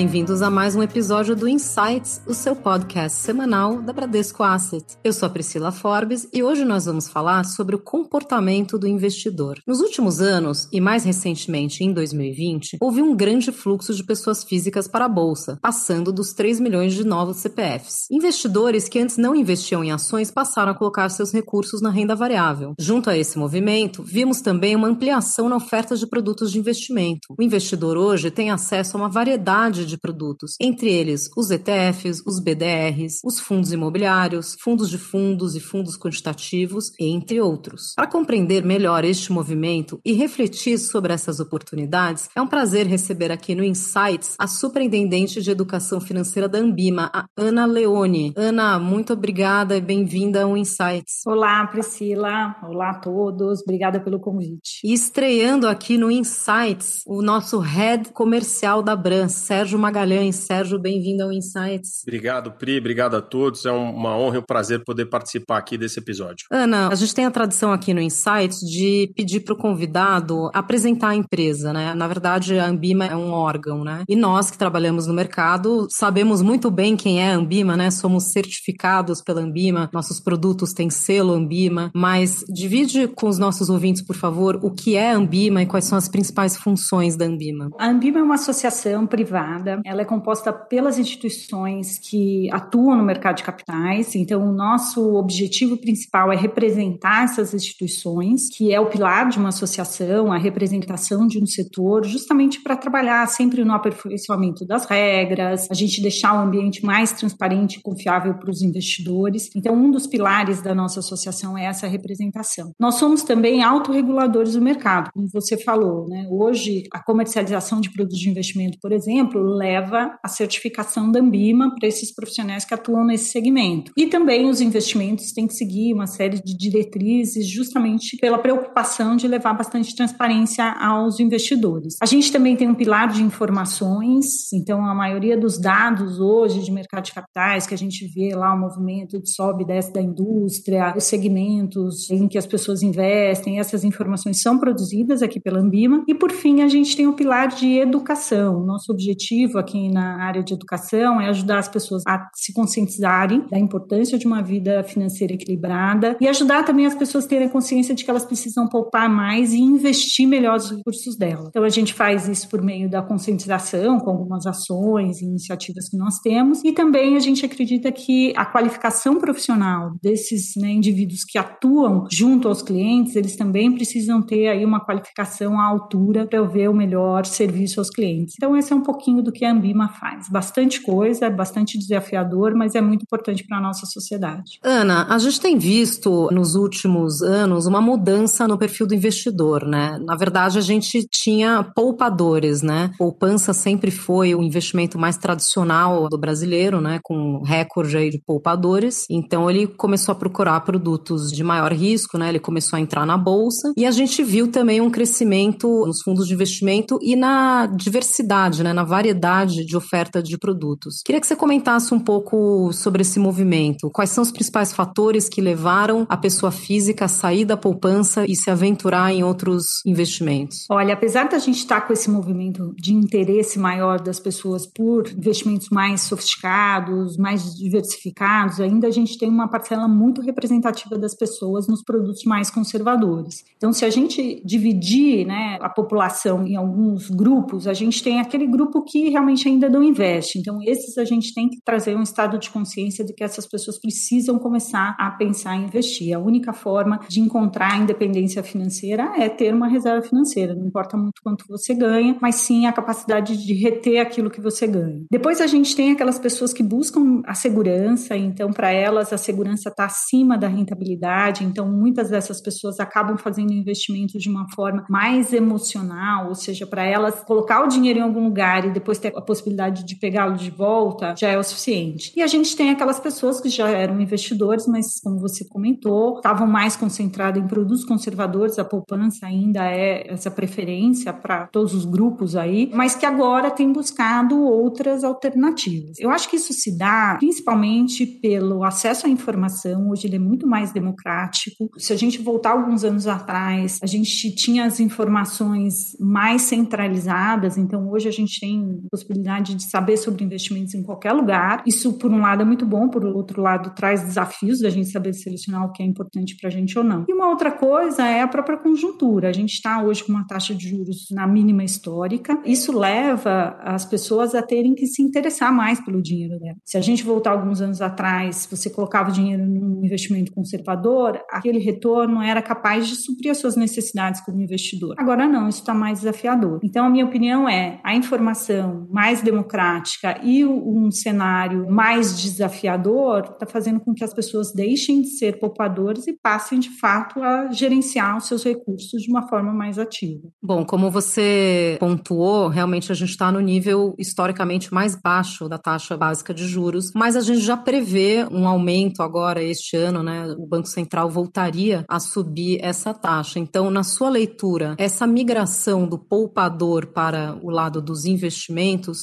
Bem-vindos a mais um episódio do Insights, o seu podcast semanal da Bradesco Asset. Eu sou a Priscila Forbes e hoje nós vamos falar sobre o comportamento do investidor. Nos últimos anos, e mais recentemente em 2020, houve um grande fluxo de pessoas físicas para a bolsa, passando dos 3 milhões de novos CPFs. Investidores que antes não investiam em ações passaram a colocar seus recursos na renda variável. Junto a esse movimento, vimos também uma ampliação na oferta de produtos de investimento. O investidor hoje tem acesso a uma variedade de produtos, entre eles os ETFs, os BDRs, os fundos imobiliários, fundos de fundos e fundos quantitativos, entre outros. Para compreender melhor este movimento e refletir sobre essas oportunidades, é um prazer receber aqui no Insights a superintendente de educação financeira da Ambima, a Ana Leone. Ana, muito obrigada e bem-vinda ao Insights. Olá, Priscila. Olá a todos. Obrigada pelo convite. E estreando aqui no Insights, o nosso head comercial da Bran, Sérgio Magalhães. Sérgio, bem-vindo ao Insights. Obrigado, Pri. Obrigado a todos. É uma honra e um prazer poder participar aqui desse episódio. Ana, a gente tem a tradição aqui no Insights de pedir para o convidado apresentar a empresa, né? Na verdade, a Ambima é um órgão, né? E nós que trabalhamos no mercado sabemos muito bem quem é a Ambima, né? Somos certificados pela Ambima, nossos produtos têm selo Ambima, mas divide com os nossos ouvintes, por favor, o que é a Ambima e quais são as principais funções da Ambima. A Ambima é uma associação privada ela é composta pelas instituições que atuam no mercado de capitais. Então, o nosso objetivo principal é representar essas instituições, que é o pilar de uma associação, a representação de um setor, justamente para trabalhar sempre no aperfeiçoamento das regras, a gente deixar o ambiente mais transparente e confiável para os investidores. Então, um dos pilares da nossa associação é essa representação. Nós somos também autorreguladores do mercado, como você falou, né? Hoje, a comercialização de produtos de investimento, por exemplo, leva a certificação da Ambima para esses profissionais que atuam nesse segmento. E também os investimentos têm que seguir uma série de diretrizes justamente pela preocupação de levar bastante transparência aos investidores. A gente também tem um pilar de informações, então a maioria dos dados hoje de mercado de capitais que a gente vê lá o movimento de sobe e desce da indústria, os segmentos em que as pessoas investem, essas informações são produzidas aqui pela Ambima. E por fim, a gente tem o pilar de educação. Nosso objetivo objetivo aqui na área de educação é ajudar as pessoas a se conscientizarem da importância de uma vida financeira equilibrada e ajudar também as pessoas a terem consciência de que elas precisam poupar mais e investir melhor os recursos delas. Então a gente faz isso por meio da conscientização, com algumas ações e iniciativas que nós temos, e também a gente acredita que a qualificação profissional desses né, indivíduos que atuam junto aos clientes, eles também precisam ter aí uma qualificação à altura para ver o melhor serviço aos clientes. Então esse é um pouquinho do do que a Ambima faz. Bastante coisa, é bastante desafiador, mas é muito importante para a nossa sociedade. Ana, a gente tem visto nos últimos anos uma mudança no perfil do investidor, né? Na verdade, a gente tinha poupadores, né? Poupança sempre foi o investimento mais tradicional do brasileiro, né? Com recorde aí de poupadores. Então, ele começou a procurar produtos de maior risco, né? Ele começou a entrar na bolsa e a gente viu também um crescimento nos fundos de investimento e na diversidade, né? Na variedade variedade de oferta de produtos. Queria que você comentasse um pouco sobre esse movimento. Quais são os principais fatores que levaram a pessoa física a sair da poupança e se aventurar em outros investimentos? Olha, apesar da gente estar com esse movimento de interesse maior das pessoas por investimentos mais sofisticados, mais diversificados, ainda a gente tem uma parcela muito representativa das pessoas nos produtos mais conservadores. Então, se a gente dividir né, a população em alguns grupos, a gente tem aquele grupo que realmente ainda não investe. Então, esses a gente tem que trazer um estado de consciência de que essas pessoas precisam começar a pensar em investir. A única forma de encontrar independência financeira é ter uma reserva financeira. Não importa muito quanto você ganha, mas sim a capacidade de reter aquilo que você ganha. Depois a gente tem aquelas pessoas que buscam a segurança, então para elas a segurança está acima da rentabilidade, então muitas dessas pessoas acabam fazendo investimentos de uma forma mais emocional, ou seja, para elas colocar o dinheiro em algum lugar e depois ter a possibilidade de pegá-lo de volta, já é o suficiente. E a gente tem aquelas pessoas que já eram investidores, mas como você comentou, estavam mais concentrados em produtos conservadores, a poupança ainda é essa preferência para todos os grupos aí, mas que agora tem buscado outras alternativas. Eu acho que isso se dá principalmente pelo acesso à informação, hoje ele é muito mais democrático. Se a gente voltar alguns anos atrás, a gente tinha as informações mais centralizadas, então hoje a gente tem possibilidade de saber sobre investimentos em qualquer lugar. Isso, por um lado, é muito bom, por outro lado, traz desafios da gente saber selecionar o que é importante para a gente ou não. E uma outra coisa é a própria conjuntura. A gente está hoje com uma taxa de juros na mínima histórica. Isso leva as pessoas a terem que se interessar mais pelo dinheiro dela. Se a gente voltar alguns anos atrás, você colocava o dinheiro num investimento conservador, aquele retorno era capaz de suprir as suas necessidades como investidor. Agora não, isso está mais desafiador. Então, a minha opinião é a informação mais democrática e um cenário mais desafiador está fazendo com que as pessoas deixem de ser poupadores e passem de fato a gerenciar os seus recursos de uma forma mais ativa. Bom, como você pontuou, realmente a gente está no nível historicamente mais baixo da taxa básica de juros, mas a gente já prevê um aumento agora este ano, né? O Banco Central voltaria a subir essa taxa. Então, na sua leitura, essa migração do poupador para o lado dos investimentos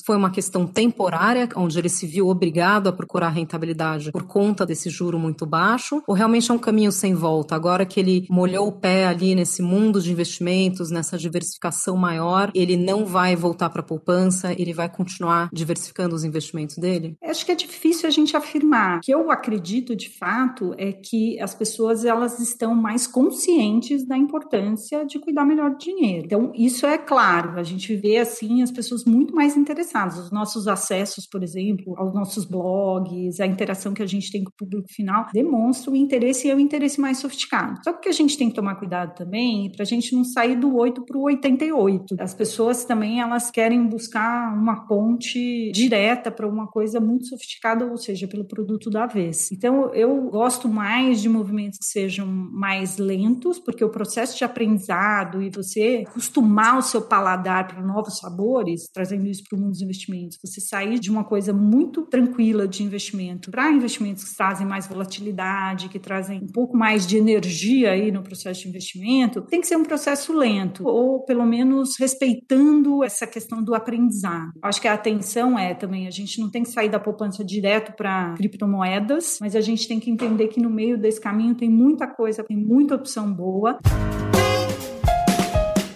foi uma questão temporária, onde ele se viu obrigado a procurar rentabilidade por conta desse juro muito baixo, ou realmente é um caminho sem volta? Agora que ele molhou o pé ali nesse mundo de investimentos, nessa diversificação maior, ele não vai voltar para a poupança, ele vai continuar diversificando os investimentos dele? Acho que é difícil a gente afirmar. O que eu acredito de fato é que as pessoas elas estão mais conscientes da importância de cuidar melhor do dinheiro. Então, isso é claro, a gente vê assim as pessoas muito mais interessadas. Os nossos acessos, por exemplo, aos nossos blogs, a interação que a gente tem com o público final demonstra o interesse e é o interesse mais sofisticado. Só que a gente tem que tomar cuidado também para a gente não sair do 8 para o 88. As pessoas também elas querem buscar uma ponte direta para uma coisa muito sofisticada, ou seja, pelo produto da vez. Então, eu gosto mais de movimentos que sejam mais lentos, porque o processo de aprendizado e você acostumar o seu paladar para novos sabores, trazendo isso para o mundo dos investimentos, você sair de uma coisa muito tranquila de investimento para investimentos que trazem mais volatilidade, que trazem um pouco mais de energia aí no processo de investimento, tem que ser um processo lento, ou pelo menos respeitando essa questão do aprendizado. Acho que a atenção é também, a gente não tem que sair da poupança direto para criptomoedas, mas a gente tem que entender que no meio desse caminho tem muita coisa, tem muita opção boa.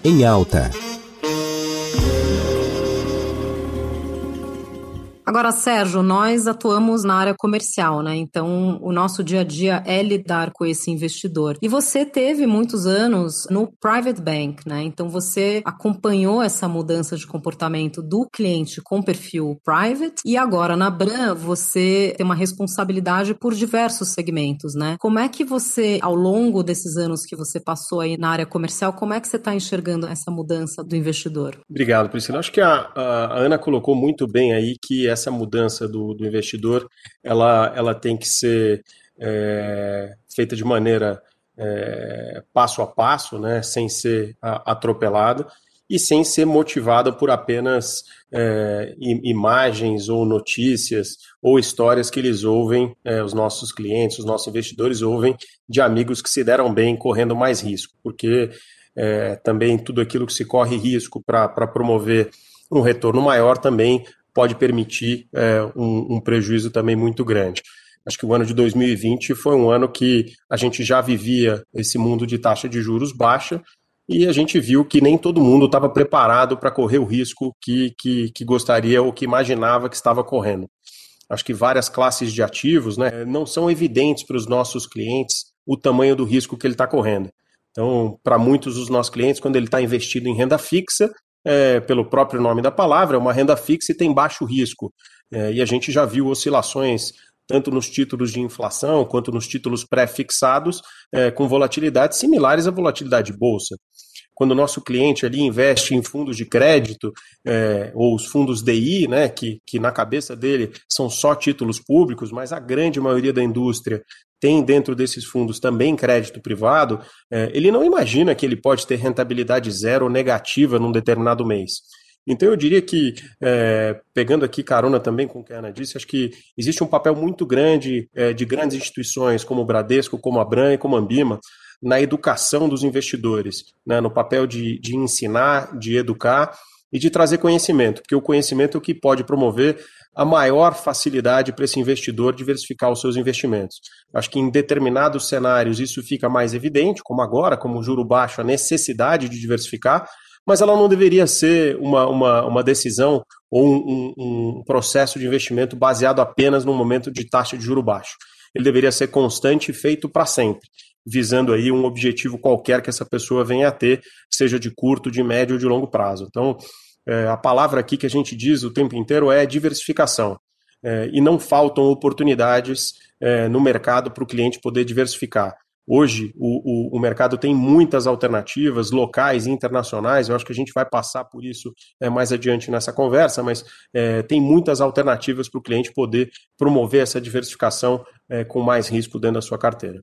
Em alta. Agora, Sérgio, nós atuamos na área comercial, né? Então, o nosso dia a dia é lidar com esse investidor. E você teve muitos anos no private bank, né? Então, você acompanhou essa mudança de comportamento do cliente com perfil private e agora na Bran você tem uma responsabilidade por diversos segmentos, né? Como é que você, ao longo desses anos que você passou aí na área comercial, como é que você está enxergando essa mudança do investidor? Obrigado, Priscila. Acho que a, a Ana colocou muito bem aí que essa mudança do, do investidor ela, ela tem que ser é, feita de maneira é, passo a passo, né, sem ser atropelada e sem ser motivada por apenas é, imagens ou notícias ou histórias que eles ouvem, é, os nossos clientes, os nossos investidores ouvem de amigos que se deram bem correndo mais risco, porque é, também tudo aquilo que se corre risco para promover um retorno maior também pode permitir é, um, um prejuízo também muito grande. Acho que o ano de 2020 foi um ano que a gente já vivia esse mundo de taxa de juros baixa e a gente viu que nem todo mundo estava preparado para correr o risco que, que, que, gostaria ou que imaginava que estava correndo. Acho que várias classes de ativos né, não são evidentes para os nossos clientes o tamanho do risco que ele está correndo. Então, para muitos dos nossos clientes, quando ele está investido em renda fixa, é, pelo próprio nome da palavra, é uma renda fixa e tem baixo risco. É, e a gente já viu oscilações tanto nos títulos de inflação quanto nos títulos pré-fixados, é, com volatilidades similares à volatilidade de bolsa. Quando o nosso cliente ali investe em fundos de crédito, é, ou os fundos DI, né, que, que na cabeça dele são só títulos públicos, mas a grande maioria da indústria tem dentro desses fundos também crédito privado, é, ele não imagina que ele pode ter rentabilidade zero ou negativa num determinado mês. Então eu diria que, é, pegando aqui carona também com o que a Ana disse, acho que existe um papel muito grande é, de grandes instituições como o Bradesco, como a Bran e como a Ambima, na educação dos investidores, né, no papel de, de ensinar, de educar e de trazer conhecimento, porque o conhecimento é o que pode promover a maior facilidade para esse investidor diversificar os seus investimentos. Acho que em determinados cenários isso fica mais evidente, como agora, como o juro baixo, a necessidade de diversificar, mas ela não deveria ser uma, uma, uma decisão ou um, um, um processo de investimento baseado apenas no momento de taxa de juro baixo. Ele deveria ser constante e feito para sempre visando aí um objetivo qualquer que essa pessoa venha a ter, seja de curto, de médio ou de longo prazo. Então, é, a palavra aqui que a gente diz o tempo inteiro é diversificação. É, e não faltam oportunidades é, no mercado para o cliente poder diversificar. Hoje, o, o, o, mercado tem muitas alternativas locais e internacionais. Eu acho que a gente vai passar por isso é, mais adiante nessa conversa, mas é, tem muitas alternativas para o cliente poder promover essa diversificação é, com mais risco dentro da sua carteira.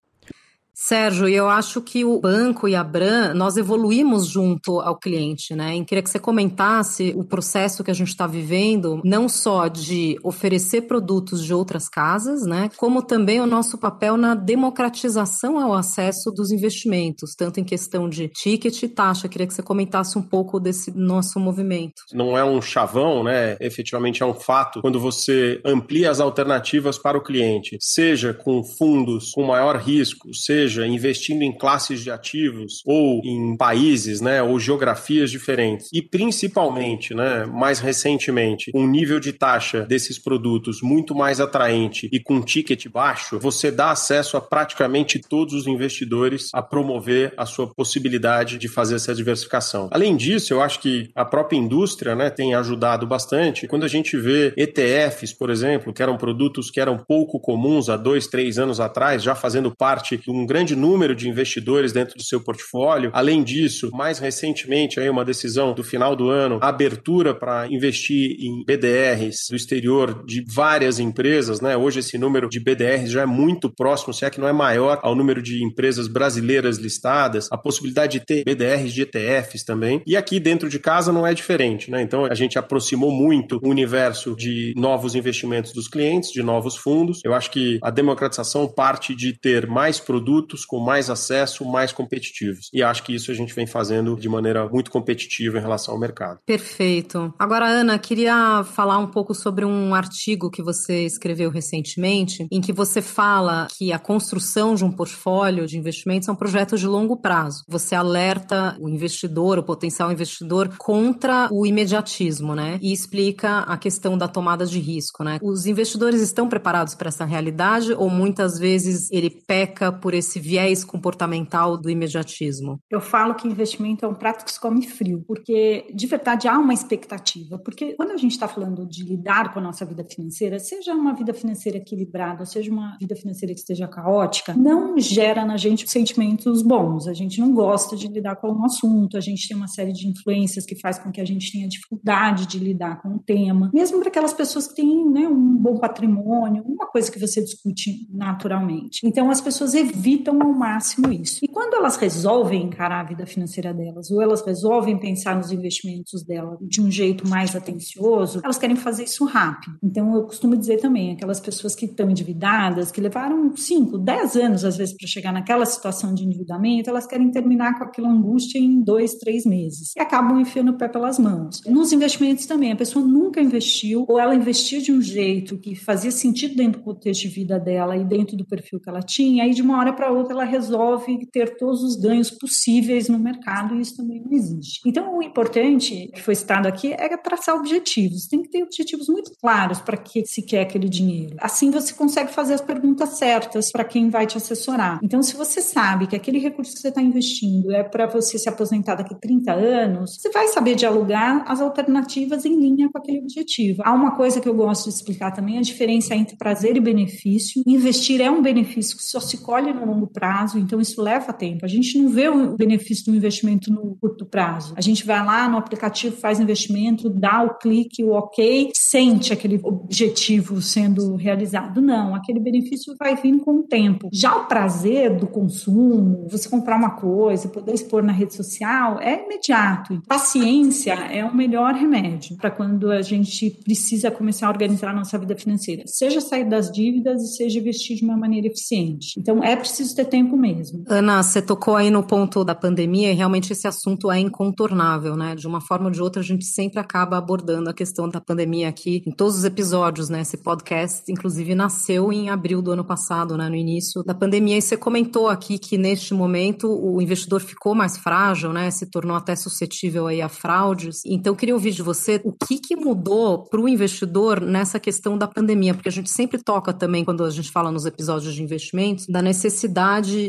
Sérgio, eu acho que o banco e a Bran, nós evoluímos junto ao cliente, né? E queria que você comentasse o processo que a gente está vivendo, não só de oferecer produtos de outras casas, né? Como também o nosso papel na democratização ao acesso dos investimentos, tanto em questão de ticket e taxa. Queria que você comentasse um pouco desse nosso movimento. Não é um chavão, né? Efetivamente é um fato quando você amplia as alternativas para o cliente, seja com fundos com maior risco, seja seja investindo em classes de ativos ou em países, né, ou geografias diferentes, e principalmente, né, mais recentemente, um nível de taxa desses produtos muito mais atraente e com ticket baixo, você dá acesso a praticamente todos os investidores a promover a sua possibilidade de fazer essa diversificação. Além disso, eu acho que a própria indústria, né, tem ajudado bastante. Quando a gente vê ETFs, por exemplo, que eram produtos que eram pouco comuns há dois, três anos atrás, já fazendo parte de um grande grande número de investidores dentro do seu portfólio. Além disso, mais recentemente, aí uma decisão do final do ano, abertura para investir em BDRs do exterior de várias empresas, né? Hoje esse número de BDRs já é muito próximo, se é que não é maior ao número de empresas brasileiras listadas, a possibilidade de ter BDRs de ETFs também. E aqui dentro de casa não é diferente, né? Então a gente aproximou muito o universo de novos investimentos dos clientes, de novos fundos. Eu acho que a democratização parte de ter mais produtos produtos com mais acesso, mais competitivos. E acho que isso a gente vem fazendo de maneira muito competitiva em relação ao mercado. Perfeito. Agora, Ana, queria falar um pouco sobre um artigo que você escreveu recentemente, em que você fala que a construção de um portfólio de investimentos é um projeto de longo prazo. Você alerta o investidor, o potencial investidor, contra o imediatismo, né? E explica a questão da tomada de risco, né? Os investidores estão preparados para essa realidade ou muitas vezes ele peca por esse esse viés comportamental do imediatismo? Eu falo que investimento é um prato que se come frio, porque de verdade há uma expectativa. Porque quando a gente está falando de lidar com a nossa vida financeira, seja uma vida financeira equilibrada, seja uma vida financeira que esteja caótica, não gera na gente sentimentos bons. A gente não gosta de lidar com o assunto, a gente tem uma série de influências que faz com que a gente tenha dificuldade de lidar com o tema. Mesmo para aquelas pessoas que têm né, um bom patrimônio, uma coisa que você discute naturalmente. Então as pessoas evitam evitam ao máximo isso. E quando elas resolvem encarar a vida financeira delas, ou elas resolvem pensar nos investimentos dela de um jeito mais atencioso, elas querem fazer isso rápido. Então, eu costumo dizer também, aquelas pessoas que estão endividadas, que levaram 5, 10 anos, às vezes, para chegar naquela situação de endividamento, elas querem terminar com aquela angústia em dois, três meses. E acabam enfiando o pé pelas mãos. Nos investimentos também, a pessoa nunca investiu, ou ela investiu de um jeito que fazia sentido dentro do contexto de vida dela e dentro do perfil que ela tinha, aí de uma hora para outra ela resolve ter todos os ganhos possíveis no mercado e isso também não existe. Então, o importante que foi citado aqui é traçar objetivos. Tem que ter objetivos muito claros para que se quer aquele dinheiro. Assim você consegue fazer as perguntas certas para quem vai te assessorar. Então, se você sabe que aquele recurso que você está investindo é para você se aposentar daqui a 30 anos, você vai saber dialogar as alternativas em linha com aquele objetivo. Há uma coisa que eu gosto de explicar também, a diferença entre prazer e benefício. Investir é um benefício que só se colhe no longo prazo, então isso leva tempo. A gente não vê o benefício do investimento no curto prazo. A gente vai lá no aplicativo, faz investimento, dá o clique, o ok, sente aquele objetivo sendo realizado. Não, aquele benefício vai vir com o tempo. Já o prazer do consumo, você comprar uma coisa, poder expor na rede social, é imediato. Paciência é o melhor remédio para quando a gente precisa começar a organizar a nossa vida financeira, seja sair das dívidas e seja investir de uma maneira eficiente. Então é preciso ter tempo mesmo. Ana, você tocou aí no ponto da pandemia e realmente esse assunto é incontornável, né? De uma forma ou de outra a gente sempre acaba abordando a questão da pandemia aqui em todos os episódios, né? Esse podcast, inclusive, nasceu em abril do ano passado, né? No início da pandemia. E você comentou aqui que neste momento o investidor ficou mais frágil, né? Se tornou até suscetível aí a fraudes. Então, queria ouvir de você o que, que mudou para o investidor nessa questão da pandemia, porque a gente sempre toca também, quando a gente fala nos episódios de investimentos, da necessidade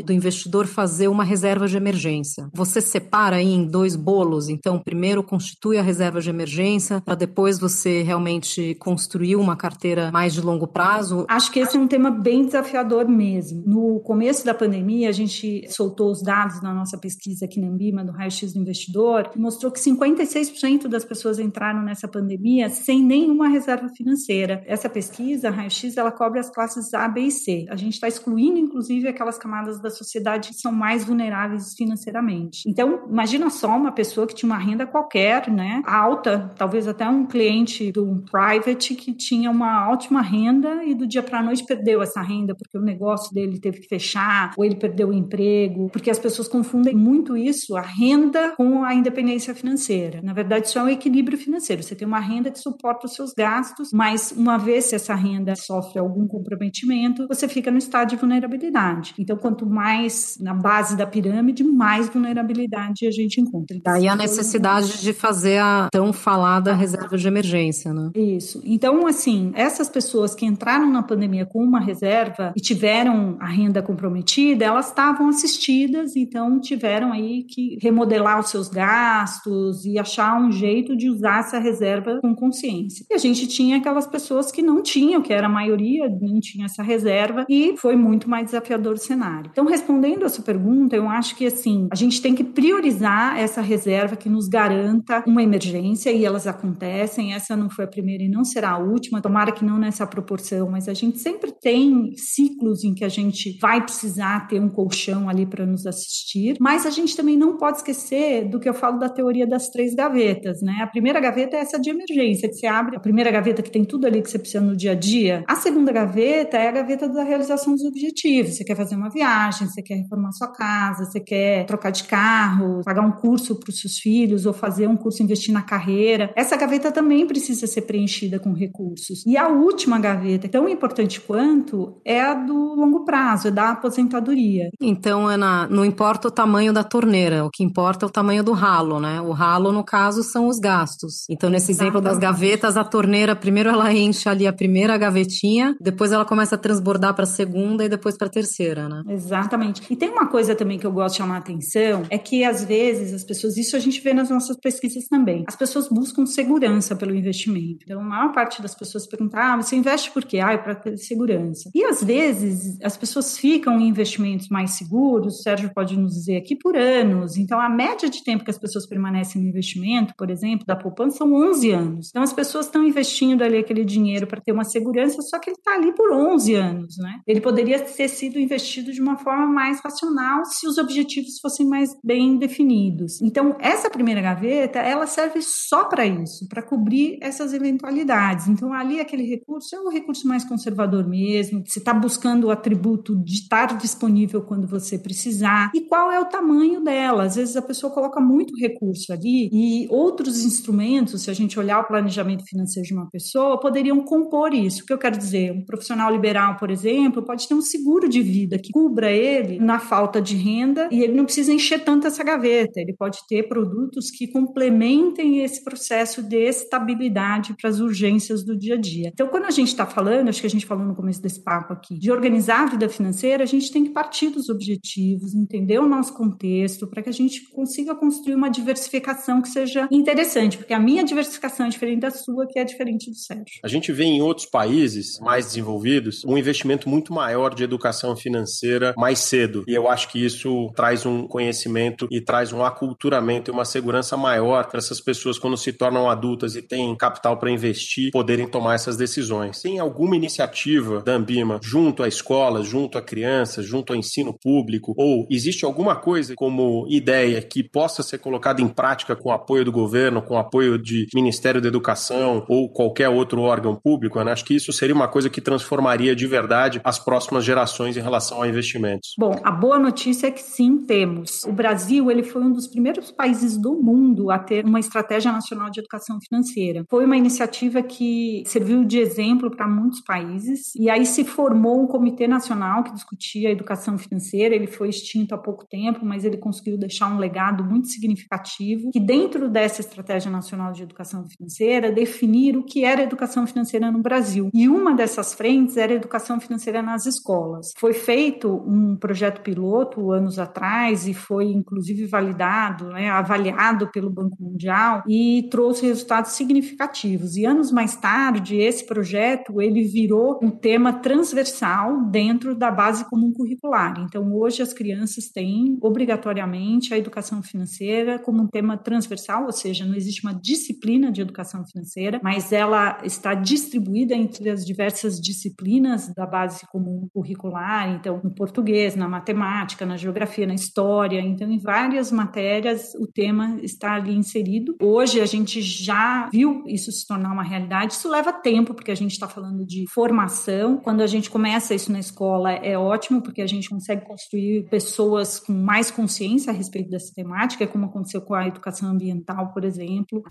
do investidor fazer uma reserva de emergência. Você separa aí em dois bolos, então, primeiro constitui a reserva de emergência, para depois você realmente construir uma carteira mais de longo prazo? Acho que esse é um tema bem desafiador mesmo. No começo da pandemia, a gente soltou os dados na nossa pesquisa aqui na Ambima, do Raio-X do Investidor, que mostrou que 56% das pessoas entraram nessa pandemia sem nenhuma reserva financeira. Essa pesquisa, Raio-X, ela cobre as classes A, B e C. A gente está excluindo, inclusive, aquelas camadas da sociedade que são mais vulneráveis financeiramente. Então, imagina só uma pessoa que tinha uma renda qualquer, né, alta, talvez até um cliente do private que tinha uma ótima renda e do dia para noite perdeu essa renda porque o negócio dele teve que fechar ou ele perdeu o emprego, porque as pessoas confundem muito isso, a renda com a independência financeira. Na verdade, isso é um equilíbrio financeiro. Você tem uma renda que suporta os seus gastos, mas uma vez que essa renda sofre algum comprometimento, você fica no estado de vulnerabilidade. Então, quanto mais na base da pirâmide, mais vulnerabilidade a gente encontra. Daí a necessidade de fazer a tão falada reserva de emergência, né? Isso. Então, assim, essas pessoas que entraram na pandemia com uma reserva e tiveram a renda comprometida, elas estavam assistidas, então tiveram aí que remodelar os seus gastos e achar um jeito de usar essa reserva com consciência. E a gente tinha aquelas pessoas que não tinham, que era a maioria, não tinha essa reserva e foi muito mais desafiador o cenário. Então, respondendo a sua pergunta, eu acho que assim, a gente tem que priorizar essa reserva que nos garanta uma emergência e elas acontecem. Essa não foi a primeira e não será a última, tomara que não nessa proporção, mas a gente sempre tem ciclos em que a gente vai precisar ter um colchão ali para nos assistir, mas a gente também não pode esquecer do que eu falo da teoria das três gavetas, né? A primeira gaveta é essa de emergência, que você abre a primeira gaveta que tem tudo ali que você precisa no dia a dia. A segunda gaveta é a gaveta da realização dos objetivos. Você quer fazer uma viagem, você quer reformar sua casa, você quer trocar de carro, pagar um curso para os seus filhos ou fazer um curso investir na carreira. Essa gaveta também precisa ser preenchida com recursos. E a última gaveta, tão importante quanto, é a do longo prazo, é da aposentadoria. Então, Ana, não importa o tamanho da torneira, o que importa é o tamanho do ralo, né? O ralo, no caso, são os gastos. Então, nesse Exatamente. exemplo das gavetas, a torneira, primeiro ela enche ali a primeira gavetinha, depois ela começa a transbordar para a segunda e depois para a terceira, né? Exatamente. E tem uma coisa também que eu gosto de chamar a atenção, é que às vezes as pessoas, isso a gente vê nas nossas pesquisas também, as pessoas buscam segurança pelo investimento. Então, a maior parte das pessoas pergunta, ah, você investe por quê? Ah, é para ter segurança. E às vezes as pessoas ficam em investimentos mais seguros, o Sérgio pode nos dizer aqui, por anos. Então, a média de tempo que as pessoas permanecem no investimento, por exemplo, da poupança, são 11 anos. Então, as pessoas estão investindo ali aquele dinheiro para ter uma segurança, só que ele está ali por 11 anos, né? Ele poderia ter sido investido de uma forma mais racional se os objetivos fossem mais bem definidos. Então, essa primeira gaveta, ela serve só para isso, para cobrir essas eventualidades. Então, ali aquele recurso é um recurso mais conservador mesmo. Você está buscando o atributo de estar disponível quando você precisar. E qual é o tamanho dela? Às vezes a pessoa coloca muito recurso ali e outros instrumentos, se a gente olhar o planejamento financeiro de uma pessoa, poderiam compor isso. O que eu quero dizer? Um profissional liberal, por exemplo, pode ter um seguro de vida que cubra ele na falta de renda e ele não precisa encher tanto essa gaveta. Ele pode ter produtos que complementem esse processo de estabilidade para as urgências do dia a dia. Então, quando a gente está falando, acho que a gente falou no começo desse papo aqui, de organizar a vida financeira, a gente tem que partir dos objetivos, entender o nosso contexto, para que a gente consiga construir uma diversificação que seja interessante, porque a minha diversificação é diferente da sua, que é diferente do Sérgio. A gente vê em outros países mais desenvolvidos um investimento muito maior de educação financeira financeira mais cedo. E eu acho que isso traz um conhecimento e traz um aculturamento e uma segurança maior para essas pessoas quando se tornam adultas e têm capital para investir, poderem tomar essas decisões. Tem alguma iniciativa da Ambima junto à escola, junto a crianças, junto ao ensino público, ou existe alguma coisa como ideia que possa ser colocada em prática com apoio do governo, com apoio de Ministério da Educação ou qualquer outro órgão público? Né? Acho que isso seria uma coisa que transformaria de verdade as próximas gerações em relação a investimentos. Bom, a boa notícia é que sim, temos. O Brasil ele foi um dos primeiros países do mundo a ter uma estratégia nacional de educação financeira. Foi uma iniciativa que serviu de exemplo para muitos países e aí se formou um comitê nacional que discutia a educação financeira. Ele foi extinto há pouco tempo, mas ele conseguiu deixar um legado muito significativo que dentro dessa estratégia nacional de educação financeira definir o que era educação financeira no Brasil. E uma dessas frentes era educação financeira nas escolas. Foi feito um projeto piloto anos atrás e foi inclusive validado, né, avaliado pelo Banco Mundial e trouxe resultados significativos. E anos mais tarde, esse projeto ele virou um tema transversal dentro da base comum curricular. Então, hoje as crianças têm obrigatoriamente a educação financeira como um tema transversal, ou seja, não existe uma disciplina de educação financeira, mas ela está distribuída entre as diversas disciplinas da base comum curricular, então no português, na matemática, na geografia, na história, então em várias matérias o tema está ali inserido. Hoje a gente já viu isso se tornar uma realidade, isso leva tempo, porque a gente está falando de formação. Quando a gente começa isso na escola é ótimo, porque a gente consegue construir pessoas com mais consciência a respeito dessa temática, como aconteceu com a educação ambiental, por exemplo.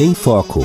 Em Foco.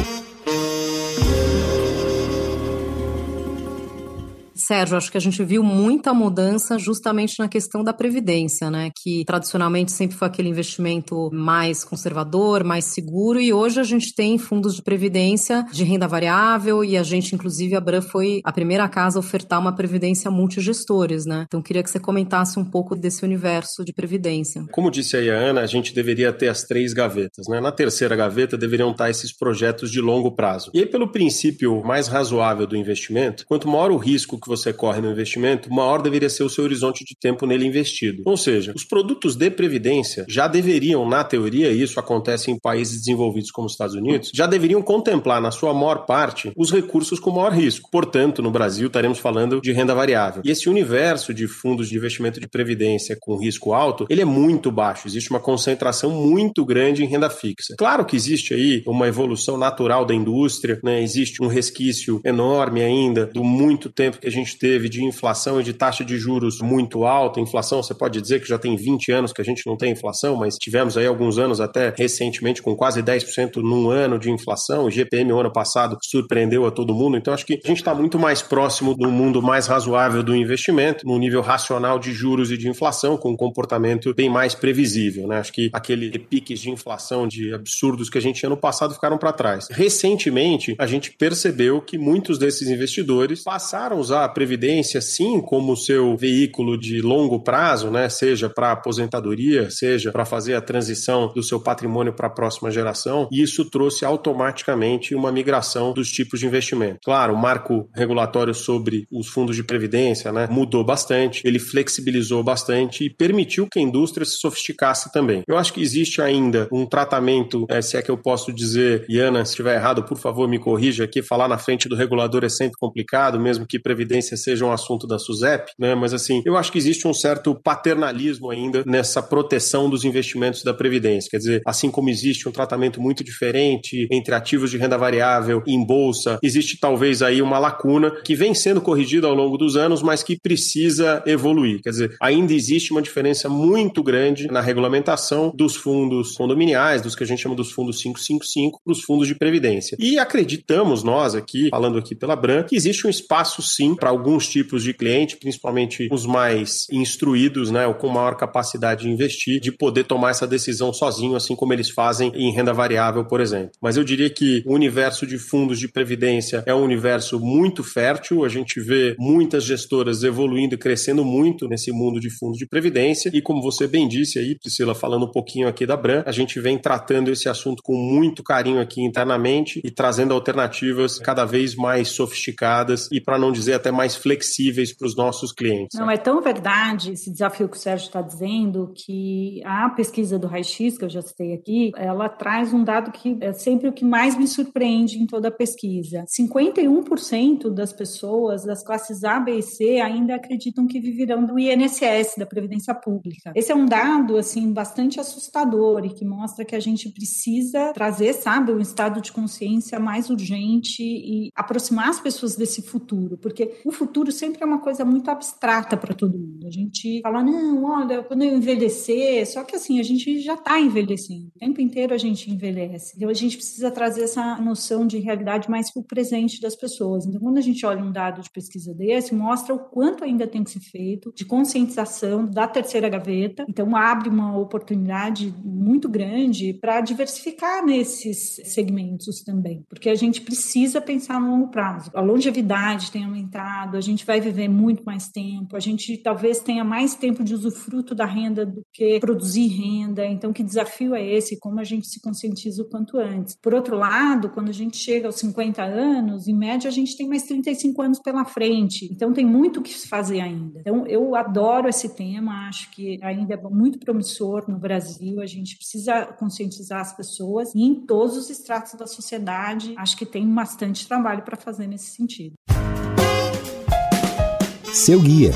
Sérgio, acho que a gente viu muita mudança justamente na questão da previdência, né? Que tradicionalmente sempre foi aquele investimento mais conservador, mais seguro, e hoje a gente tem fundos de previdência de renda variável e a gente, inclusive, a Bran foi a primeira casa a ofertar uma previdência multigestores, né? Então queria que você comentasse um pouco desse universo de previdência. Como disse aí a Ana, a gente deveria ter as três gavetas, né? Na terceira gaveta deveriam estar esses projetos de longo prazo. E aí, pelo princípio mais razoável do investimento, quanto maior o risco que você corre no investimento, maior deveria ser o seu horizonte de tempo nele investido. Ou seja, os produtos de previdência já deveriam, na teoria, e isso acontece em países desenvolvidos como os Estados Unidos, já deveriam contemplar, na sua maior parte, os recursos com maior risco. Portanto, no Brasil, estaremos falando de renda variável. E esse universo de fundos de investimento de previdência com risco alto, ele é muito baixo. Existe uma concentração muito grande em renda fixa. Claro que existe aí uma evolução natural da indústria, né? existe um resquício enorme ainda do muito tempo que a gente gente teve de inflação e de taxa de juros muito alta, inflação você pode dizer que já tem 20 anos que a gente não tem inflação, mas tivemos aí alguns anos até recentemente com quase 10% num ano de inflação, o GPM o ano passado surpreendeu a todo mundo, então acho que a gente está muito mais próximo do mundo mais razoável do investimento, no nível racional de juros e de inflação, com um comportamento bem mais previsível, né? Acho que aquele piques de inflação de absurdos que a gente tinha no passado ficaram para trás. Recentemente, a gente percebeu que muitos desses investidores passaram a usar Previdência, sim, como seu veículo de longo prazo, né? Seja para aposentadoria, seja para fazer a transição do seu patrimônio para a próxima geração, e isso trouxe automaticamente uma migração dos tipos de investimento. Claro, o marco regulatório sobre os fundos de previdência, né, mudou bastante, ele flexibilizou bastante e permitiu que a indústria se sofisticasse também. Eu acho que existe ainda um tratamento, é, se é que eu posso dizer, Iana, se estiver errado, por favor, me corrija aqui, falar na frente do regulador é sempre complicado, mesmo que previdência seja um assunto da SUSEP, né? Mas assim, eu acho que existe um certo paternalismo ainda nessa proteção dos investimentos da previdência. Quer dizer, assim como existe um tratamento muito diferente entre ativos de renda variável e em bolsa, existe talvez aí uma lacuna que vem sendo corrigida ao longo dos anos, mas que precisa evoluir. Quer dizer, ainda existe uma diferença muito grande na regulamentação dos fundos condominiais, dos que a gente chama dos fundos 555, para os fundos de previdência. E acreditamos nós aqui, falando aqui pela Bran, que existe um espaço sim para alguns tipos de cliente, principalmente os mais instruídos, né, ou com maior capacidade de investir, de poder tomar essa decisão sozinho, assim como eles fazem em renda variável, por exemplo. Mas eu diria que o universo de fundos de previdência é um universo muito fértil, a gente vê muitas gestoras evoluindo e crescendo muito nesse mundo de fundos de previdência, e como você bem disse aí, Priscila, falando um pouquinho aqui da Bran, a gente vem tratando esse assunto com muito carinho aqui internamente e trazendo alternativas cada vez mais sofisticadas e, para não dizer até até mais flexíveis para os nossos clientes. Não, é tão verdade esse desafio que o Sérgio está dizendo, que a pesquisa do Raio-X, que eu já citei aqui, ela traz um dado que é sempre o que mais me surpreende em toda a pesquisa. 51% das pessoas das classes A, B e C ainda acreditam que viverão do INSS, da Previdência Pública. Esse é um dado, assim, bastante assustador e que mostra que a gente precisa trazer, sabe, um estado de consciência mais urgente e aproximar as pessoas desse futuro, porque o futuro sempre é uma coisa muito abstrata para todo mundo. A gente fala, não, olha, quando eu envelhecer, só que assim, a gente já está envelhecendo. O tempo inteiro a gente envelhece. Então a gente precisa trazer essa noção de realidade mais para o presente das pessoas. Então, quando a gente olha um dado de pesquisa desse, mostra o quanto ainda tem que ser feito de conscientização da terceira gaveta. Então, abre uma oportunidade muito grande para diversificar nesses segmentos também, porque a gente precisa pensar no longo prazo. A longevidade tem aumentado, a gente vai viver muito mais tempo, a gente talvez tenha mais tempo de usufruto da renda do que produzir renda. Então, que desafio é esse? Como a gente se conscientiza o quanto antes? Por outro lado, quando a gente chega aos 50 anos, em média a gente tem mais 35 anos pela frente. Então, tem muito o que se fazer ainda. Então, eu adoro esse tema, acho que ainda é muito promissor no Brasil. A gente precisa conscientizar as pessoas e em todos os estratos da sociedade, acho que tem bastante trabalho para fazer nesse sentido. Seu guia.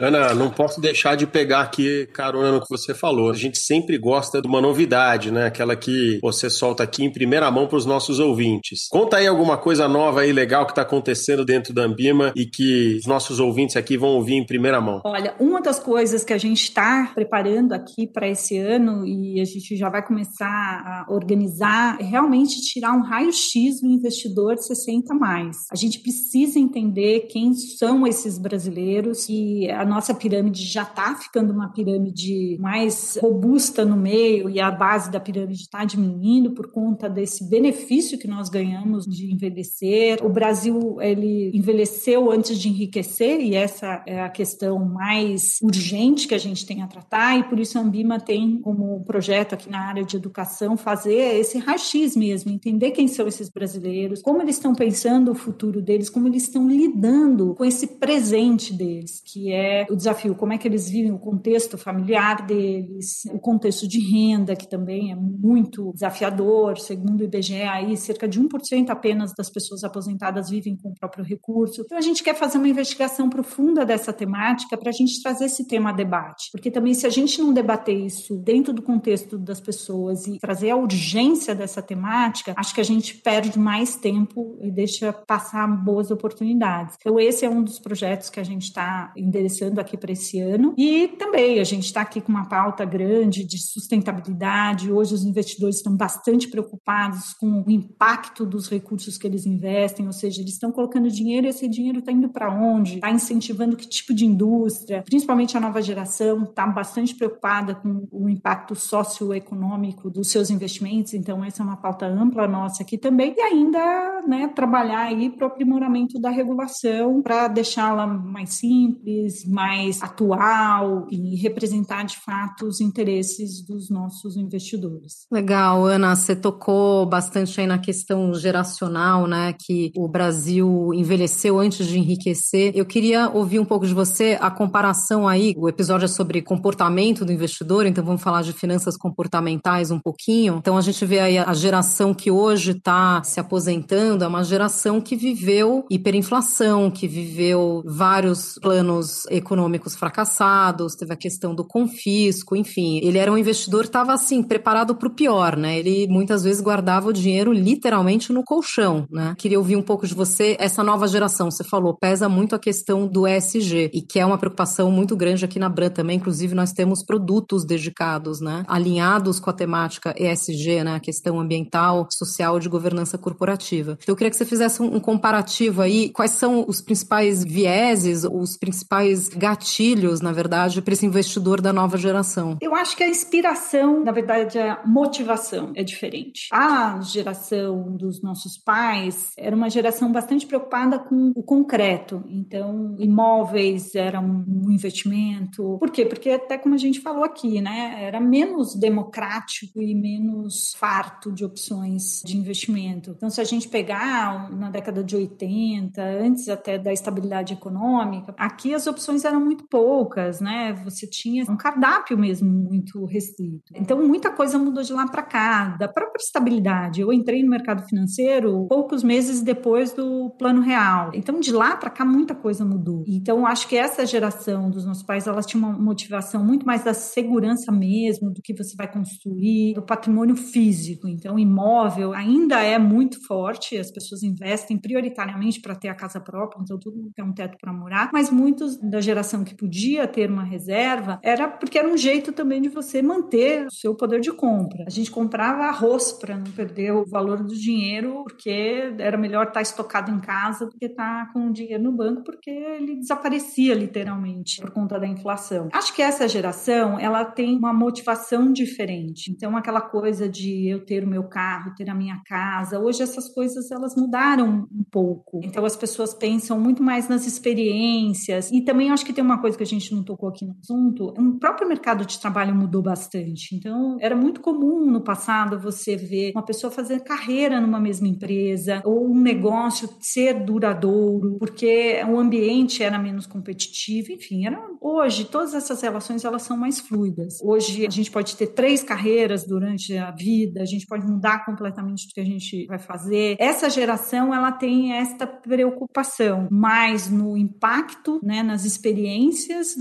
Ana, não posso deixar de pegar aqui carona no que você falou. A gente sempre gosta de uma novidade, né? Aquela que você solta aqui em primeira mão para os nossos ouvintes. Conta aí alguma coisa nova e legal que está acontecendo dentro da Ambima e que os nossos ouvintes aqui vão ouvir em primeira mão. Olha, uma das coisas que a gente está preparando aqui para esse ano e a gente já vai começar a organizar é realmente tirar um raio-x do investidor 60 mais. A gente precisa entender quem são esses brasileiros e a nossa pirâmide já está ficando uma pirâmide mais robusta no meio e a base da pirâmide está diminuindo por conta desse benefício que nós ganhamos de envelhecer. O Brasil ele envelheceu antes de enriquecer e essa é a questão mais urgente que a gente tem a tratar e por isso a Ambima tem como projeto aqui na área de educação fazer esse raio-x mesmo, entender quem são esses brasileiros, como eles estão pensando o futuro deles, como eles estão lidando com esse presente deles, que é o desafio, como é que eles vivem o contexto familiar deles, o contexto de renda, que também é muito desafiador. Segundo o IBGE, aí cerca de 1% apenas das pessoas aposentadas vivem com o próprio recurso. Então a gente quer fazer uma investigação profunda dessa temática para a gente trazer esse tema a debate. Porque também se a gente não debater isso dentro do contexto das pessoas e trazer a urgência dessa temática, acho que a gente perde mais tempo e deixa passar boas oportunidades. Então esse é um dos projetos que a gente está endereçando aqui para esse ano. E também a gente está aqui com uma pauta grande de sustentabilidade. Hoje os investidores estão bastante preocupados com o impacto dos recursos que eles investem, ou seja, eles estão colocando dinheiro e esse dinheiro está indo para onde? Está incentivando que tipo de indústria? Principalmente a nova geração está bastante preocupada com o impacto socioeconômico dos seus investimentos. Então essa é uma pauta ampla nossa aqui também. E ainda, né, trabalhar aí para o aprimoramento da regulação para deixá-la mais simples, mais atual e representar de fato os interesses dos nossos investidores. Legal, Ana, você tocou bastante aí na questão geracional, né, que o Brasil envelheceu antes de enriquecer. Eu queria ouvir um pouco de você a comparação aí, o episódio é sobre comportamento do investidor, então vamos falar de finanças comportamentais um pouquinho. Então a gente vê aí a geração que hoje está se aposentando, é uma geração que viveu hiperinflação, que viveu vários planos econômicos fracassados, teve a questão do confisco, enfim. Ele era um investidor estava assim, preparado para o pior, né? Ele muitas vezes guardava o dinheiro literalmente no colchão, né? Queria ouvir um pouco de você, essa nova geração, você falou, pesa muito a questão do ESG, e que é uma preocupação muito grande aqui na Bran também, inclusive nós temos produtos dedicados, né? Alinhados com a temática ESG, né? A questão ambiental, social de governança corporativa. Então eu queria que você fizesse um comparativo aí, quais são os principais vieses, os principais gatilhos, na verdade, para esse investidor da nova geração? Eu acho que a inspiração, na verdade, a motivação é diferente. A geração dos nossos pais era uma geração bastante preocupada com o concreto. Então, imóveis eram um investimento. Por quê? Porque até como a gente falou aqui, né, era menos democrático e menos farto de opções de investimento. Então, se a gente pegar na década de 80, antes até da estabilidade econômica, aqui as opções eram muito poucas, né? Você tinha um cardápio mesmo muito restrito. Então, muita coisa mudou de lá para cá, da própria estabilidade. Eu entrei no mercado financeiro poucos meses depois do Plano Real. Então, de lá para cá, muita coisa mudou. Então, acho que essa geração dos nossos pais, elas tinham uma motivação muito mais da segurança mesmo, do que você vai construir, do patrimônio físico. Então, imóvel ainda é muito forte, as pessoas investem prioritariamente para ter a casa própria, então tudo tem um teto para morar, mas muitos da geração que podia ter uma reserva era porque era um jeito também de você manter o seu poder de compra. A gente comprava arroz para não perder o valor do dinheiro, porque era melhor estar tá estocado em casa do que estar tá com o dinheiro no banco, porque ele desaparecia literalmente por conta da inflação. Acho que essa geração, ela tem uma motivação diferente. Então aquela coisa de eu ter o meu carro, ter a minha casa, hoje essas coisas elas mudaram um pouco. Então as pessoas pensam muito mais nas experiências e também acho que tem uma coisa que a gente não tocou aqui no assunto, o próprio mercado de trabalho mudou bastante. Então era muito comum no passado você ver uma pessoa fazer carreira numa mesma empresa ou um negócio ser duradouro, porque o ambiente era menos competitivo, enfim, era hoje todas essas relações elas são mais fluidas. Hoje a gente pode ter três carreiras durante a vida, a gente pode mudar completamente o que a gente vai fazer. Essa geração ela tem esta preocupação mais no impacto, né, nas experiências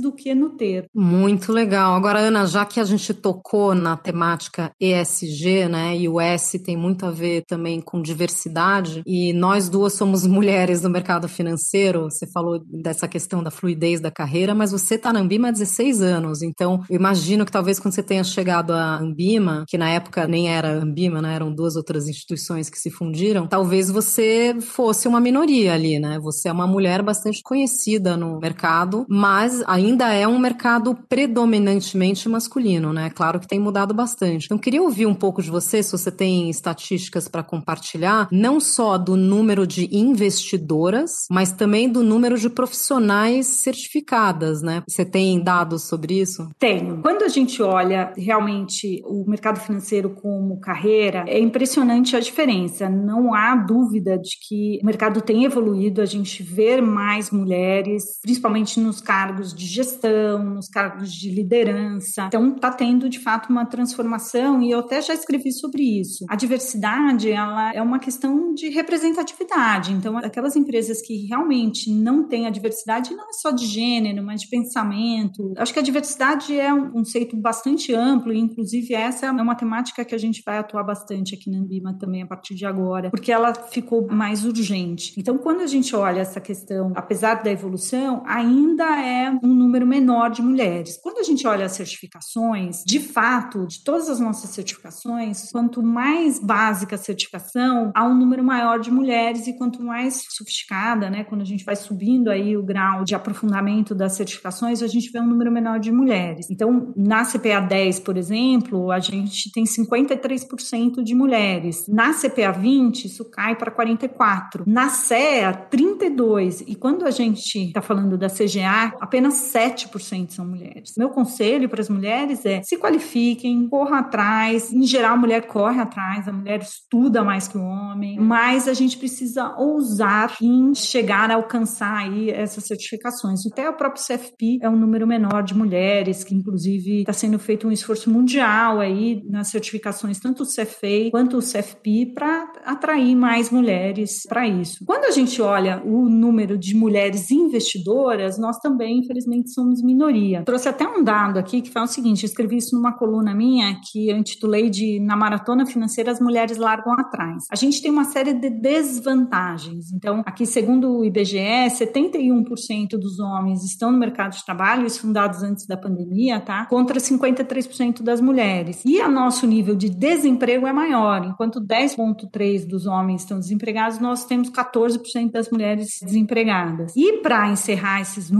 do que no ter. Muito legal. Agora, Ana, já que a gente tocou na temática ESG, né, e o S tem muito a ver também com diversidade, e nós duas somos mulheres no mercado financeiro, você falou dessa questão da fluidez da carreira, mas você está na Ambima há 16 anos, então eu imagino que talvez quando você tenha chegado à Ambima, que na época nem era Ambima, né, eram duas outras instituições que se fundiram, talvez você fosse uma minoria ali, né? Você é uma mulher bastante conhecida no mercado, mas ainda é um mercado predominantemente masculino, né? Claro que tem mudado bastante. Então, queria ouvir um pouco de você, se você tem estatísticas para compartilhar, não só do número de investidoras, mas também do número de profissionais certificadas, né? Você tem dados sobre isso? Tenho. Quando a gente olha realmente o mercado financeiro como carreira, é impressionante a diferença. Não há dúvida de que o mercado tem evoluído, a gente vê mais mulheres, principalmente nos cargos de gestão, nos cargos de liderança. Então, está tendo de fato uma transformação e eu até já escrevi sobre isso. A diversidade, ela é uma questão de representatividade. Então, aquelas empresas que realmente não têm a diversidade, não é só de gênero, mas de pensamento. Acho que a diversidade é um conceito bastante amplo e, inclusive, essa é uma temática que a gente vai atuar bastante aqui na Ambima também a partir de agora, porque ela ficou mais urgente. Então, quando a gente olha essa questão, apesar da evolução, ainda é um número menor de mulheres. Quando a gente olha as certificações, de fato, de todas as nossas certificações, quanto mais básica a certificação, há um número maior de mulheres e quanto mais sofisticada, né, quando a gente vai subindo aí o grau de aprofundamento das certificações, a gente vê um número menor de mulheres. Então, na CPA 10, por exemplo, a gente tem 53% de mulheres. Na CPA 20, isso cai para 44. Na CEA, 32. E quando a gente está falando da CGA, apenas 7% são mulheres. Meu conselho para as mulheres é se qualifiquem, corram atrás. Em geral, a mulher corre atrás, a mulher estuda mais que o homem, mas a gente precisa ousar em chegar a alcançar aí essas certificações. Até o próprio CFP é um número menor de mulheres, que inclusive está sendo feito um esforço mundial aí nas certificações, tanto o CFA quanto o CFP, para atrair mais mulheres para isso. Quando a gente olha o número de mulheres investidoras, nós também, infelizmente, somos minoria. Trouxe até um dado aqui que fala o seguinte: escrevi isso numa coluna minha que eu intitulei de Na Maratona Financeira as Mulheres Largam Atrás. A gente tem uma série de desvantagens. Então, aqui, segundo o IBGE, 71% dos homens estão no mercado de trabalho, isso fundados antes da pandemia, tá? Contra 53% das mulheres. E o nosso nível de desemprego é maior, enquanto 10,3% três dos homens estão desempregados, nós temos 14% das mulheres desempregadas. E para encerrar esses números,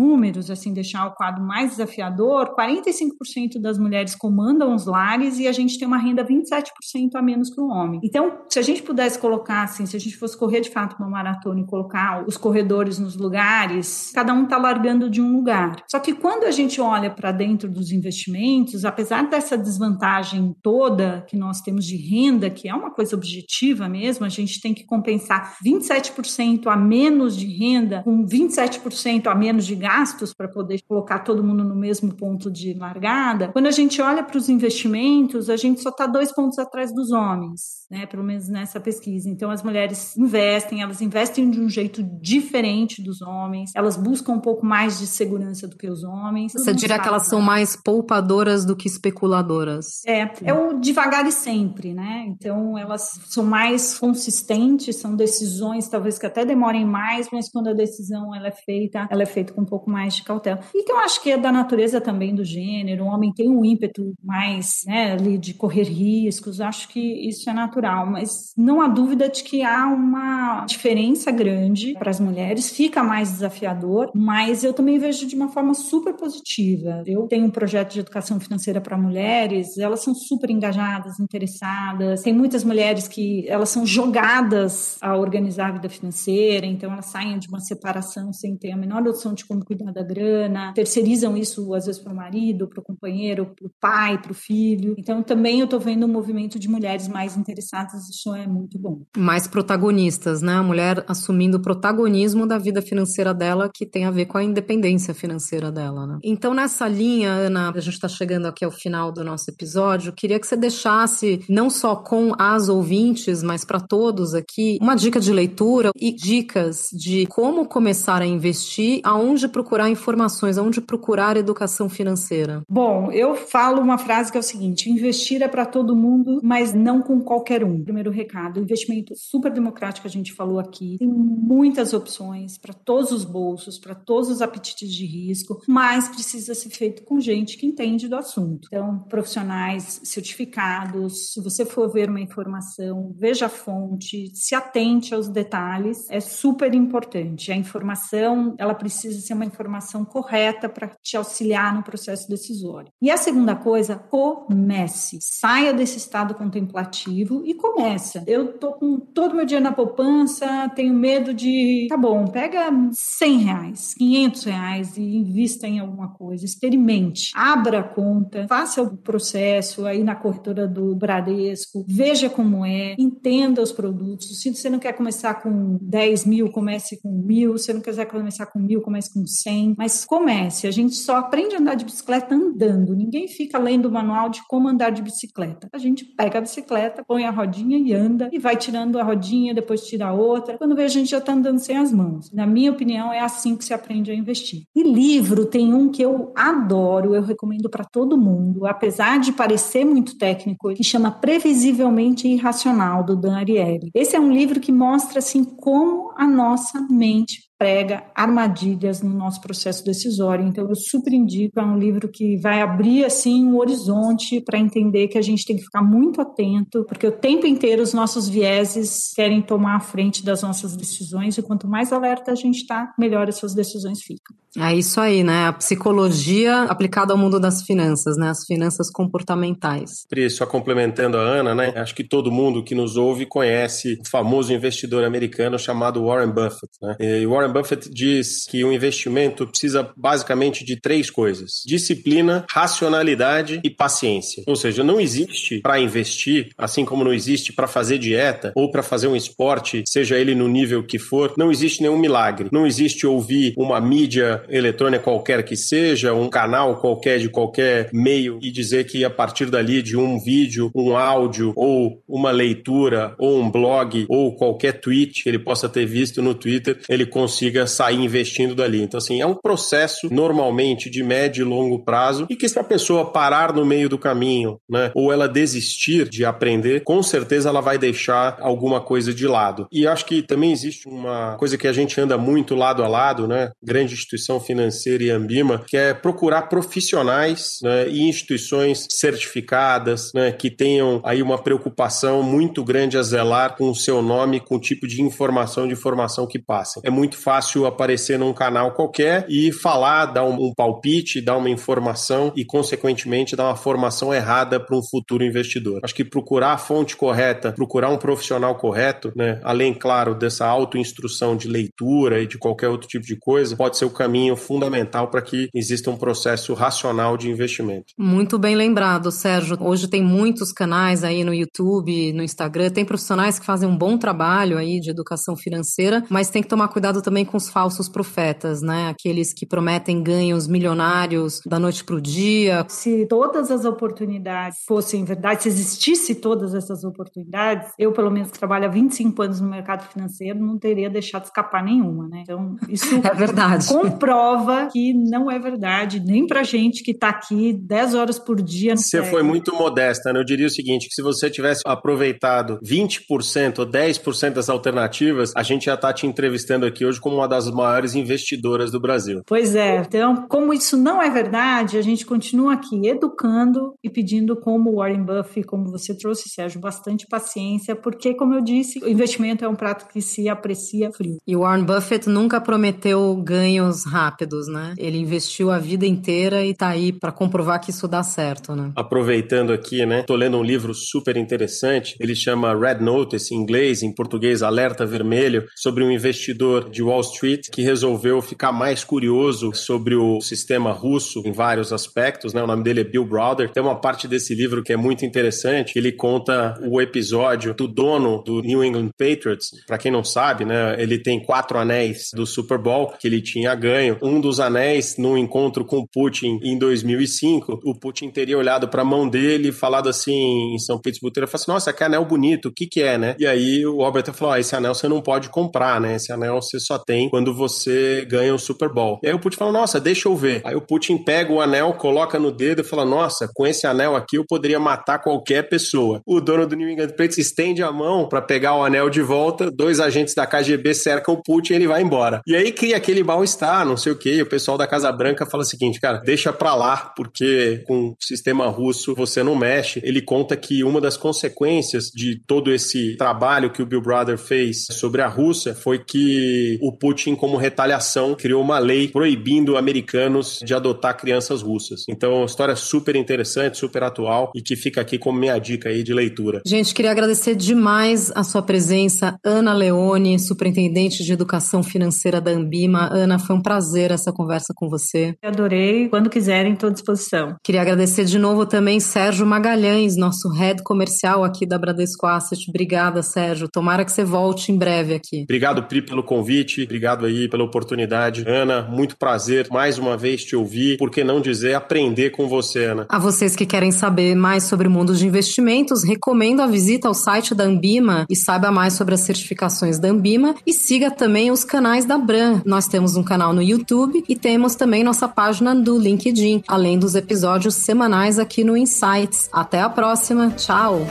assim, deixar o quadro mais desafiador, 45% das mulheres comandam os lares e a gente tem uma renda 27% a menos que o homem. Então, se a gente pudesse colocar assim, se a gente fosse correr de fato uma maratona e colocar os corredores nos lugares, cada um está largando de um lugar. Só que quando a gente olha para dentro dos investimentos, apesar dessa desvantagem toda que nós temos de renda, que é uma coisa objetiva mesmo, a gente tem que compensar 27% a menos de renda com 27% a menos de gastos para poder colocar todo mundo no mesmo ponto de largada. Quando a gente olha para os investimentos, a gente só está dois pontos atrás dos homens, né? Pelo menos nessa pesquisa. Então, as mulheres investem, elas investem de um jeito diferente dos homens, elas buscam um pouco mais de segurança do que os homens. Você diria que elas são mais poupadoras do que especuladoras? É, é o devagar e sempre, né? Então, elas são mais consistentes, são decisões talvez que até demorem mais, mas quando a decisão ela é feita, ela é feita com um pouco mais de cautela. E que eu acho que é da natureza também do gênero, o homem tem um ímpeto mais, né, ali de correr riscos, acho que isso é natural, mas não há dúvida de que há uma diferença grande para as mulheres, fica mais desafiador, mas eu também vejo de uma forma super positiva. Eu tenho um projeto de educação financeira para mulheres, elas são super engajadas, interessadas. Tem muitas mulheres que elas são jogadas a organizar a vida financeira, então elas saem de uma separação sem ter a menor noção de como cuidar da grana, terceirizam isso às vezes para o marido, para o companheiro, para o pai, para o filho. Então também eu estou vendo um movimento de mulheres mais interessadas, isso é muito bom. Mais protagonistas, né? A mulher assumindo o protagonismo da vida financeira dela, que tem a ver com a independência financeira dela, né? Então, nessa linha, Ana, a gente está chegando aqui ao final do nosso episódio, queria que você deixasse, não só com as ouvintes, mas para todos aqui, uma dica de leitura e dicas de como começar a investir, aonde procurar informações, aonde procurar educação financeira. Bom, eu falo uma frase que é o seguinte: investir é para todo mundo, mas não com qualquer um. Primeiro recado, investimento super democrático, a gente falou aqui, tem muitas opções para todos os bolsos, para todos os apetites de risco, mas precisa ser feito com gente que entende do assunto. Então, profissionais certificados, se você for ver uma informação, veja a fonte, se atente aos detalhes, é super importante. A informação, ela precisa ser uma informação correta para te auxiliar no processo decisório. E a segunda coisa, comece. Saia desse estado contemplativo e começa. Eu tô com todo meu dia na poupança, tenho medo de. Tá bom, pega 100 reais, 500 reais e invista em alguma coisa. Experimente. Abra a conta, faça o processo aí na corretora do Bradesco, veja como é, entenda os produtos. Se você não quer começar com 10 mil, comece com mil. Se você não quiser começar com mil, comece com 100. Mas comece. A gente só aprende a andar de bicicleta andando. Ninguém fica lendo o manual de como andar de bicicleta. A gente pega a bicicleta, põe a rodinha e anda e vai tirando a rodinha, depois tira a outra. Quando vê, a gente já está andando sem as mãos. Na minha opinião, é assim que se aprende a investir. E livro tem um que eu adoro, eu recomendo para todo mundo, apesar de parecer muito técnico, que chama Previsivelmente Irracional, do Dan Ariely. Esse é um livro que mostra assim como a nossa mente prega armadilhas no nosso processo decisório. Então, eu super indico, é um livro que vai abrir, assim, um horizonte para entender que a gente tem que ficar muito atento, porque o tempo inteiro os nossos vieses querem tomar a frente das nossas decisões, e quanto mais alerta a gente está, melhor as suas decisões ficam. É isso aí, né? A psicologia aplicada ao mundo das finanças, né? As finanças comportamentais. Pri, só complementando a Ana, né? Acho que todo mundo que nos ouve conhece o famoso investidor americano chamado Warren Buffett, né? E Warren Buffett diz que o investimento precisa basicamente de três coisas: disciplina, racionalidade e paciência. Ou seja, não existe para investir, assim como não existe para fazer dieta ou para fazer um esporte, seja ele no nível que for, não existe nenhum milagre. Não existe ouvir uma mídia eletrônica qualquer que seja, um canal qualquer de qualquer meio e dizer que a partir dali de um vídeo, um áudio ou uma leitura ou um blog ou qualquer tweet que ele possa ter visto no Twitter, ele consiga sair investindo dali. Então, assim, é um processo normalmente de médio e longo prazo e que se a pessoa parar no meio do caminho, né, ou ela desistir de aprender, com certeza ela vai deixar alguma coisa de lado. E acho que também existe uma coisa que a gente anda muito lado a lado, né, grande instituição financeira e Ambima, que é procurar profissionais né, e instituições certificadas, né, que tenham aí uma preocupação muito grande a zelar com o seu nome, com o tipo de informação de informação que passam. É muito fácil aparecer num canal qualquer e falar, dar um, um palpite, dar uma informação e, consequentemente, dar uma formação errada para um futuro investidor. Acho que procurar a fonte correta, procurar um profissional correto, né, além, claro, dessa autoinstrução de leitura e de qualquer outro tipo de coisa, pode ser o caminho fundamental para que exista um processo racional de investimento. Muito bem lembrado, Sérgio. Hoje tem muitos canais aí no YouTube, no Instagram, tem profissionais que fazem um bom trabalho aí de educação financeira, mas tem que tomar cuidado também com os falsos profetas, né? Aqueles que prometem ganhos milionários da noite para o dia. Se todas as oportunidades fossem verdade, se existisse todas essas oportunidades, eu, pelo menos, que trabalho há 25 anos no mercado financeiro, não teria deixado escapar nenhuma, né? Então, isso é verdade. Comprova que não é verdade, nem pra gente que tá aqui 10 horas por dia. Você foi muito modesta, né? Eu diria o seguinte, que se você tivesse aproveitado 20% ou 10% das alternativas, a gente já tá te entrevistando aqui hoje como uma das maiores investidoras do Brasil. Pois é. Então, como isso não é verdade, a gente continua aqui educando e pedindo como Warren Buffett, como você trouxe, Sérgio, bastante paciência, porque, como eu disse, o investimento é um prato que se aprecia frio. E Warren Buffett nunca prometeu ganhos rápidos, né? Ele investiu a vida inteira e tá aí para comprovar que isso dá certo, né? Aproveitando aqui, né? Tô lendo um livro super interessante. Ele chama Red Notice em inglês, em português Alerta Vermelho, sobre um investidor de Wall Street que resolveu ficar mais curioso sobre o sistema russo em vários aspectos, né? O nome dele é Bill Browder. Tem uma parte desse livro que é muito interessante. Ele conta o episódio do dono do New England Patriots. Para quem não sabe, né? Ele tem quatro anéis do Super Bowl que ele tinha ganho. Um dos anéis, no encontro com Putin em 2005, o Putin teria olhado para a mão dele e falado assim em São Petersburgo, ele falou assim, nossa, que anel bonito, o que que é, né? E aí o Robert falou, ah, esse anel você não pode comprar, né? Esse anel você só tem quando você ganha o Super Bowl. E aí o Putin falou, nossa, deixa eu ver. Aí o Putin pega o anel, coloca no dedo e fala, nossa, com esse anel aqui eu poderia matar qualquer pessoa. O dono do New England Patriots estende a mão para pegar o anel de volta, dois agentes da KGB cercam o Putin e ele vai embora. E aí cria aquele mal-estar, não sei o que, o pessoal da Casa Branca fala o seguinte, cara, deixa pra lá, porque com o sistema russo você não mexe. Ele conta que uma das consequências de todo esse trabalho que o Bill Brother fez sobre a Rússia foi que o Putin, como retaliação, criou uma lei proibindo americanos de adotar crianças russas. Então, história super interessante, super atual e que fica aqui como minha dica aí de leitura. Gente, queria agradecer demais a sua presença, Ana Leone, superintendente de educação financeira da Ambima. Ana, foi um prazer essa conversa com você. Adorei. Quando quiserem, estou à disposição. Queria agradecer de novo também Sérgio Magalhães, nosso head comercial aqui da Bradesco Asset. Obrigada, Sérgio. Tomara que você volte em breve aqui. Obrigado, Pri, pelo convite. Obrigado aí pela oportunidade. Ana, muito prazer mais uma vez te ouvir. Por que não dizer aprender com você, Ana? A vocês que querem saber mais sobre o mundo de investimentos, recomendo a visita ao site da Ambima e saiba mais sobre as certificações da Ambima e siga também os canais da Bran. Nós temos um canal no YouTube e temos também nossa página do LinkedIn, além dos episódios semanais aqui no Insights. Até a próxima. Tchau.